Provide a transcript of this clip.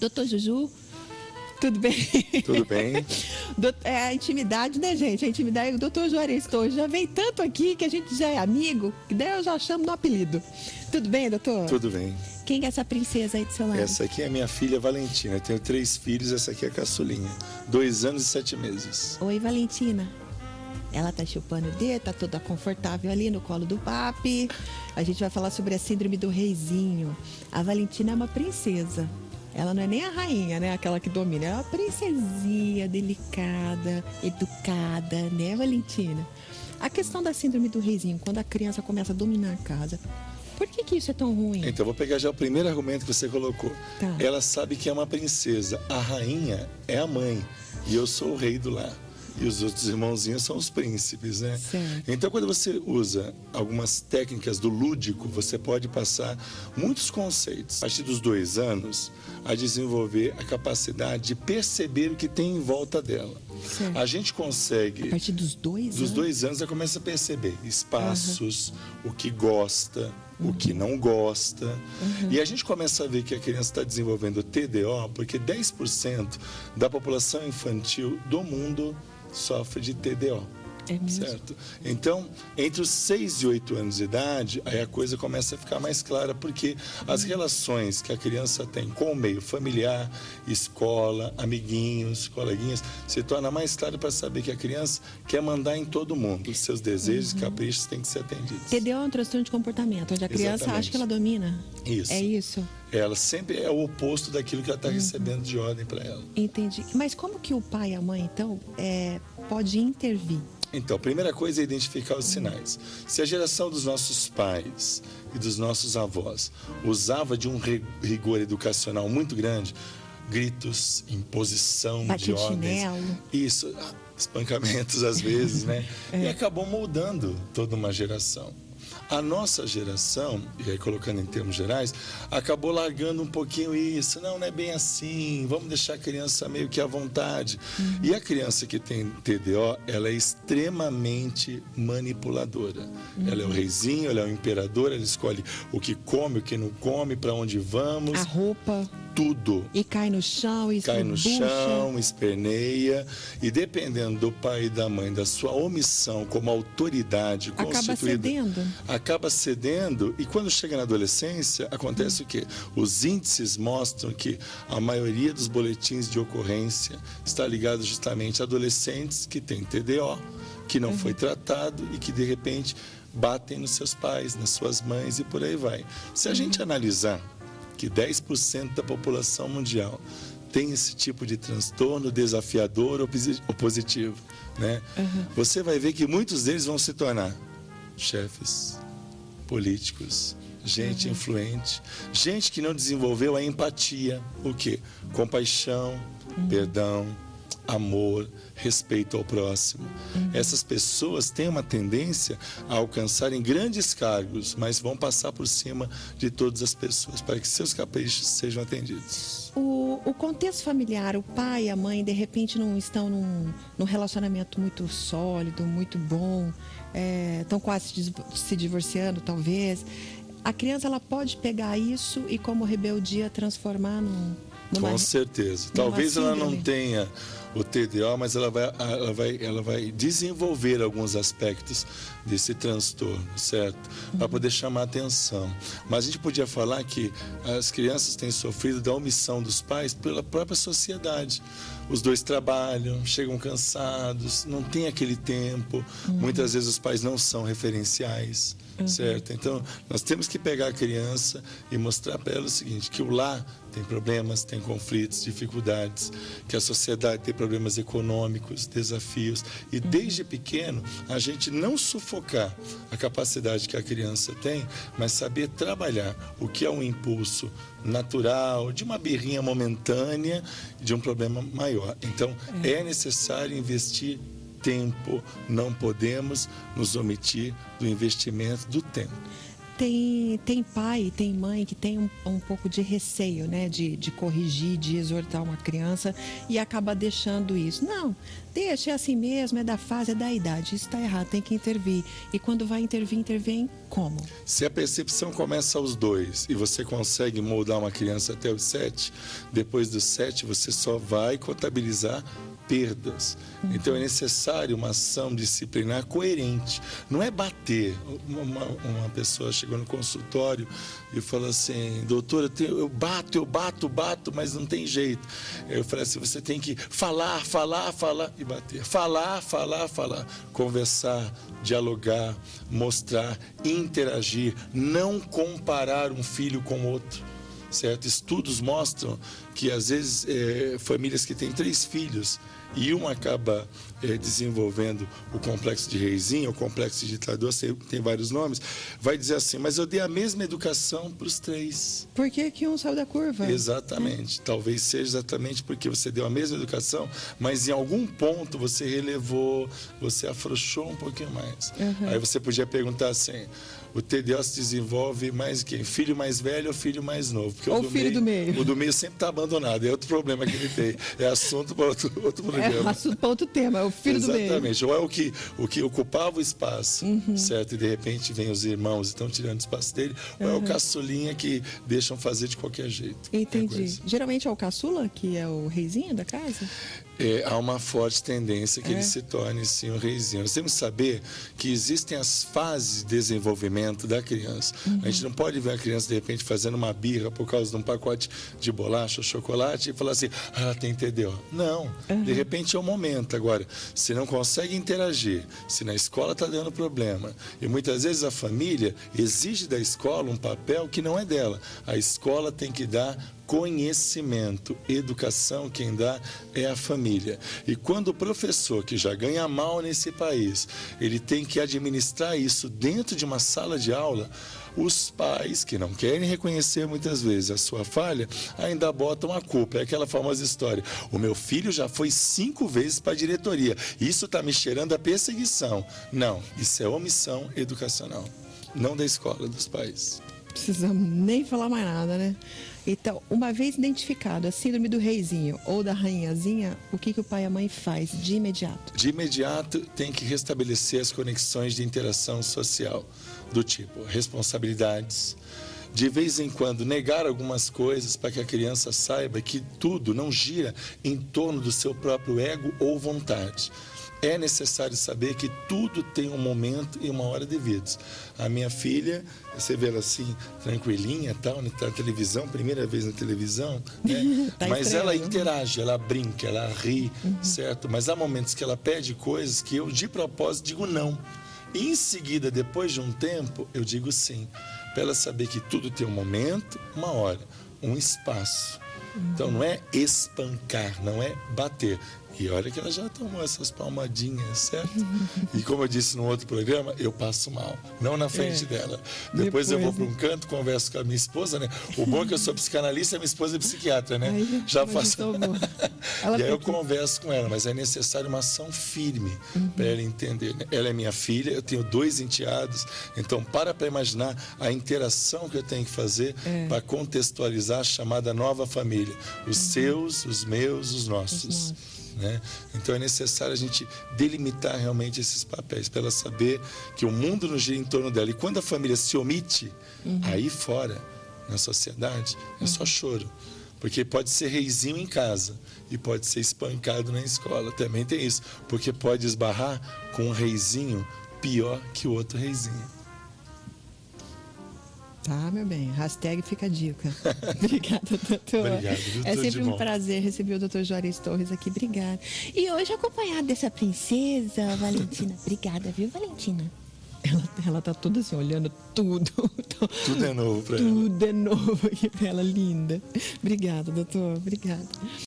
Doutor Juju, tudo bem? Tudo bem. é a intimidade, né, gente? A intimidade. O doutor Juarez já vem tanto aqui que a gente já é amigo, que daí eu já chamo no apelido. Tudo bem, doutor? Tudo bem. Quem é essa princesa aí do seu lado? Essa aqui é minha filha Valentina. Eu tenho três filhos, essa aqui é a caçulinha. Dois anos e sete meses. Oi, Valentina. Ela tá chupando o dedo, tá toda confortável ali no colo do papi. A gente vai falar sobre a síndrome do reizinho. A Valentina é uma princesa. Ela não é nem a rainha, né? Aquela que domina. Ela é uma princesinha, delicada, educada, né, Valentina? A questão da síndrome do reizinho, quando a criança começa a dominar a casa, por que, que isso é tão ruim? Então, vou pegar já o primeiro argumento que você colocou. Tá. Ela sabe que é uma princesa. A rainha é a mãe. E eu sou o rei do lar e os outros irmãozinhos são os príncipes, né? Certo. Então, quando você usa algumas técnicas do lúdico, você pode passar muitos conceitos. A partir dos dois anos, a desenvolver a capacidade de perceber o que tem em volta dela. Certo. A gente consegue. A partir dos dois dos anos? Dos dois anos, ela começa a perceber espaços, uhum. o que gosta. O que não gosta. Uhum. E a gente começa a ver que a criança está desenvolvendo TDO porque 10% da população infantil do mundo sofre de TDO. É mesmo? Certo? Então, entre os 6 e 8 anos de idade, aí a coisa começa a ficar mais clara, porque as relações que a criança tem com o meio familiar, escola, amiguinhos, coleguinhas, se torna mais claro para saber que a criança quer mandar em todo mundo. Os seus desejos e uhum. caprichos têm que ser atendidos. TDO é um transtorno de comportamento, onde a criança Exatamente. acha que ela domina. Isso. É isso. Ela sempre é o oposto daquilo que ela está uhum. recebendo de ordem para ela. Entendi. Mas como que o pai e a mãe, então, é, pode intervir? Então, a primeira coisa é identificar os sinais. Se a geração dos nossos pais e dos nossos avós usava de um rigor educacional muito grande, gritos, imposição Bate de ordens, chinelo. isso, espancamentos às vezes, né? é. E acabou moldando toda uma geração. A nossa geração, e aí colocando em termos gerais, acabou largando um pouquinho isso. Não, não é bem assim. Vamos deixar a criança meio que à vontade. Uhum. E a criança que tem TDO, ela é extremamente manipuladora. Uhum. Ela é o reizinho, ela é o imperador, ela escolhe o que come, o que não come, para onde vamos. A roupa tudo. E cai no chão, e Cai no chão, esperneia. E dependendo do pai e da mãe, da sua omissão como autoridade acaba constituída. Cedendo. Acaba cedendo. E quando chega na adolescência, acontece hum. o quê? Os índices mostram que a maioria dos boletins de ocorrência está ligado justamente a adolescentes que têm TDO, que não uhum. foi tratado e que de repente batem nos seus pais, nas suas mães e por aí vai. Se a uhum. gente analisar que 10% da população mundial tem esse tipo de transtorno desafiador ou positivo, né? Uhum. Você vai ver que muitos deles vão se tornar chefes, políticos, gente uhum. influente, gente que não desenvolveu a empatia, o que? Compaixão, uhum. perdão, amor, respeito ao próximo. Uhum. Essas pessoas têm uma tendência a alcançarem grandes cargos, mas vão passar por cima de todas as pessoas para que seus caprichos sejam atendidos. O, o contexto familiar, o pai e a mãe, de repente, não estão num, num relacionamento muito sólido, muito bom, é, estão quase se divorciando, talvez. A criança ela pode pegar isso e, como rebeldia, transformar num. Numa, Com certeza. Talvez ela não tenha o TDO, mas ela vai, ela vai, ela vai desenvolver alguns aspectos desse transtorno, certo? Para uhum. poder chamar atenção. Mas a gente podia falar que as crianças têm sofrido da omissão dos pais pela própria sociedade. Os dois trabalham, chegam cansados, não tem aquele tempo. Uhum. Muitas vezes os pais não são referenciais, uhum. certo? Então, nós temos que pegar a criança e mostrar para ela o seguinte, que o lar tem problemas, tem conflitos, dificuldades, que a sociedade tem problemas econômicos, desafios. E desde pequeno, a gente não sufocar a capacidade que a criança tem, mas saber trabalhar o que é um impulso natural, de uma birrinha momentânea, de um problema maior. Então, é necessário investir tempo, não podemos nos omitir do investimento do tempo. Tem, tem pai, tem mãe que tem um, um pouco de receio, né? De, de corrigir, de exortar uma criança e acaba deixando isso. Não, deixa, é assim mesmo, é da fase, é da idade. Isso está errado, tem que intervir. E quando vai intervir, intervém como? Se a percepção começa aos dois e você consegue moldar uma criança até os sete, depois dos sete você só vai contabilizar perdas. Uhum. Então é necessário uma ação disciplinar coerente. Não é bater. Uma, uma pessoa chegou no consultório e falou assim: doutora, eu bato, eu bato, bato, mas não tem jeito. Eu falei assim: você tem que falar, falar, falar e bater. Falar, falar, falar. Conversar, dialogar, mostrar, interagir. Não comparar um filho com outro certo? Estudos mostram que às vezes é, famílias que têm três filhos e um acaba é, desenvolvendo o complexo de reizinho, o complexo de ditador, tem vários nomes, vai dizer assim, mas eu dei a mesma educação para os três. Por que, que um saiu da curva? Exatamente. É. Talvez seja exatamente porque você deu a mesma educação, mas em algum ponto você relevou, você afrouxou um pouquinho mais. Uhum. Aí você podia perguntar assim, o TDO se desenvolve mais quem? Filho mais velho ou filho mais novo? Porque ou o do filho meio, do meio. O do meio sempre está abandonado, é outro problema que ele tem. É assunto para outro, outro é programa. É assunto para outro tema, é o filho Exatamente. do meio. Exatamente. Ou é o que, o que ocupava o espaço, uhum. certo? E de repente vem os irmãos e estão tirando o espaço dele, ou é o uhum. caçulinha que deixam fazer de qualquer jeito. Entendi. Geralmente é o caçula, que é o reizinho da casa? É, há uma forte tendência que é. ele se torne sim um reizinho. Nós temos que saber que existem as fases de desenvolvimento da criança. Uhum. A gente não pode ver a criança de repente fazendo uma birra por causa de um pacote de bolacha ou chocolate e falar assim, ah, tem TDO. Não, uhum. de repente é o momento. Agora, se não consegue interagir, se na escola está dando problema, e muitas vezes a família exige da escola um papel que não é dela. A escola tem que dar conhecimento, educação, quem dá é a família. E quando o professor, que já ganha mal nesse país, ele tem que administrar isso dentro de uma sala de aula, os pais, que não querem reconhecer muitas vezes a sua falha, ainda botam a culpa. É aquela famosa história: o meu filho já foi cinco vezes para a diretoria, isso está me cheirando a perseguição. Não, isso é omissão educacional, não da escola, dos pais. Precisamos nem falar mais nada, né? Então, uma vez identificado a síndrome do reizinho ou da rainhazinha, o que, que o pai e a mãe faz de imediato? De imediato, tem que restabelecer as conexões de interação social, do tipo responsabilidades, de vez em quando negar algumas coisas para que a criança saiba que tudo não gira em torno do seu próprio ego ou vontade é necessário saber que tudo tem um momento e uma hora devidos. A minha filha, você vê ela assim, tranquilinha, tal, na televisão, primeira vez na televisão, né? tá mas ela interage, ela brinca, ela ri, uhum. certo? Mas há momentos que ela pede coisas que eu, de propósito, digo não. E em seguida, depois de um tempo, eu digo sim. Para ela saber que tudo tem um momento, uma hora, um espaço. Então não é espancar, não é bater. E olha que ela já tomou essas palmadinhas, certo? E como eu disse no outro programa, eu passo mal. Não na frente é. dela. Depois, Depois eu vou para um canto, converso com a minha esposa, né? O bom é que eu sou psicanalista e minha esposa é psiquiatra, né? Aí, já faço. e aí eu converso com ela, mas é necessário uma ação firme uhum. para ela entender. Né? Ela é minha filha, eu tenho dois enteados, então para para imaginar a interação que eu tenho que fazer é. para contextualizar a chamada nova família. Os uhum. seus, os meus, os nossos. Os nossos. Né? Então é necessário a gente delimitar realmente esses papéis para ela saber que o mundo não gira em torno dela. E quando a família se omite, uhum. aí fora, na sociedade, é só uhum. choro. Porque pode ser reizinho em casa e pode ser espancado na escola. Também tem isso. Porque pode esbarrar com um reizinho pior que o outro reizinho. Tá, meu bem. Hashtag fica a dica. Obrigada, doutor. Obrigado, É sempre um prazer receber o doutor Juarez Torres aqui. Obrigada. E hoje acompanhado dessa princesa, Valentina. Obrigada, viu, Valentina? Ela, ela tá toda assim, olhando tudo. Tudo é novo para ela. Tudo é novo aqui pra ela, linda. Obrigada, doutor. Obrigada.